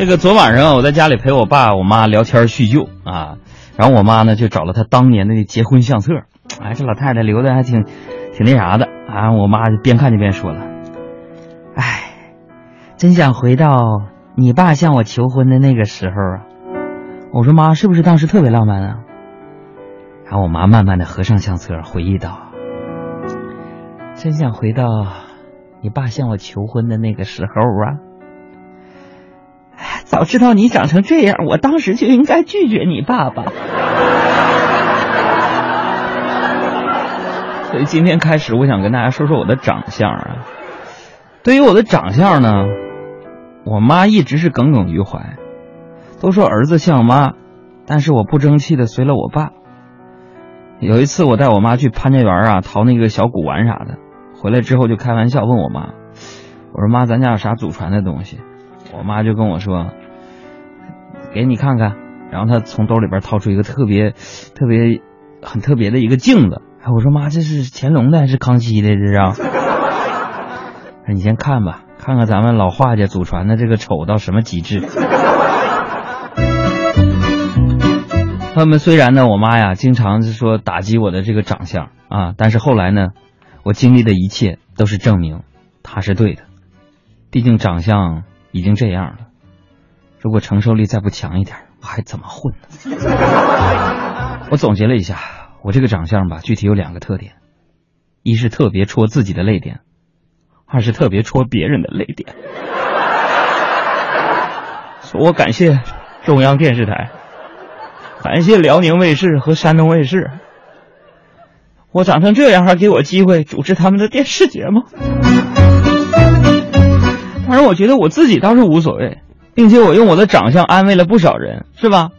这个昨晚上我在家里陪我爸我妈聊天叙旧啊，然后我妈呢就找了她当年的结婚相册，哎，这老太太留的还挺挺那啥的啊。我妈就边看就边说了，哎，真想回到你爸向我求婚的那个时候啊。我说妈，是不是当时特别浪漫啊？然后我妈慢慢的合上相册，回忆道：“真想回到你爸向我求婚的那个时候啊！哎早知道你长成这样，我当时就应该拒绝你爸爸。”所以今天开始，我想跟大家说说我的长相啊。对于我的长相呢，我妈一直是耿耿于怀。都说儿子像妈，但是我不争气的随了我爸。有一次我带我妈去潘家园啊淘那个小古玩啥的，回来之后就开玩笑问我妈：“我说妈，咱家有啥祖传的东西？”我妈就跟我说：“给你看看。”然后她从兜里边掏出一个特别、特别、很特别的一个镜子。哎，我说妈，这是乾隆的还是康熙的？这是？说 你先看吧，看看咱们老画家祖传的这个丑到什么极致。他们，虽然呢，我妈呀经常是说打击我的这个长相啊，但是后来呢，我经历的一切都是证明她是对的。毕竟长相已经这样了，如果承受力再不强一点，我还怎么混呢？我总结了一下，我这个长相吧，具体有两个特点：一是特别戳自己的泪点，二是特别戳别人的泪点。我感谢中央电视台。感谢辽宁卫视和山东卫视，我长成这样还给我机会主持他们的电视节目。当然，我觉得我自己倒是无所谓，并且我用我的长相安慰了不少人，是吧？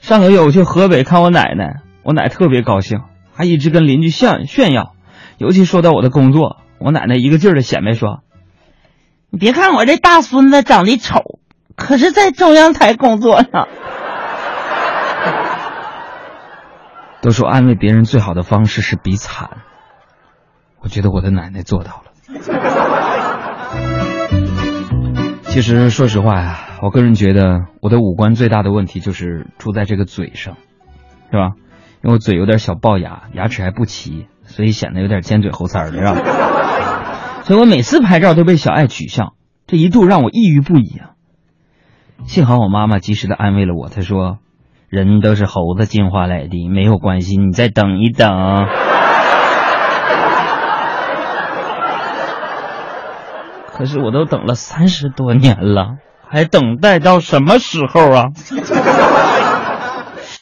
上个月我去河北看我奶奶，我奶特别高兴，还一直跟邻居炫炫耀。尤其说到我的工作，我奶奶一个劲儿的显摆说：“你别看我这大孙子长得丑，可是在中央台工作呢。”都说安慰别人最好的方式是比惨，我觉得我的奶奶做到了。其实说实话呀，我个人觉得我的五官最大的问题就是出在这个嘴上，是吧？因为我嘴有点小龅牙，牙齿还不齐，所以显得有点尖嘴猴腮的，是吧？所以我每次拍照都被小爱取笑，这一度让我抑郁不已啊。幸好我妈妈及时的安慰了我，她说。人都是猴子进化来的，没有关系，你再等一等。可是我都等了三十多年了，还等待到什么时候啊？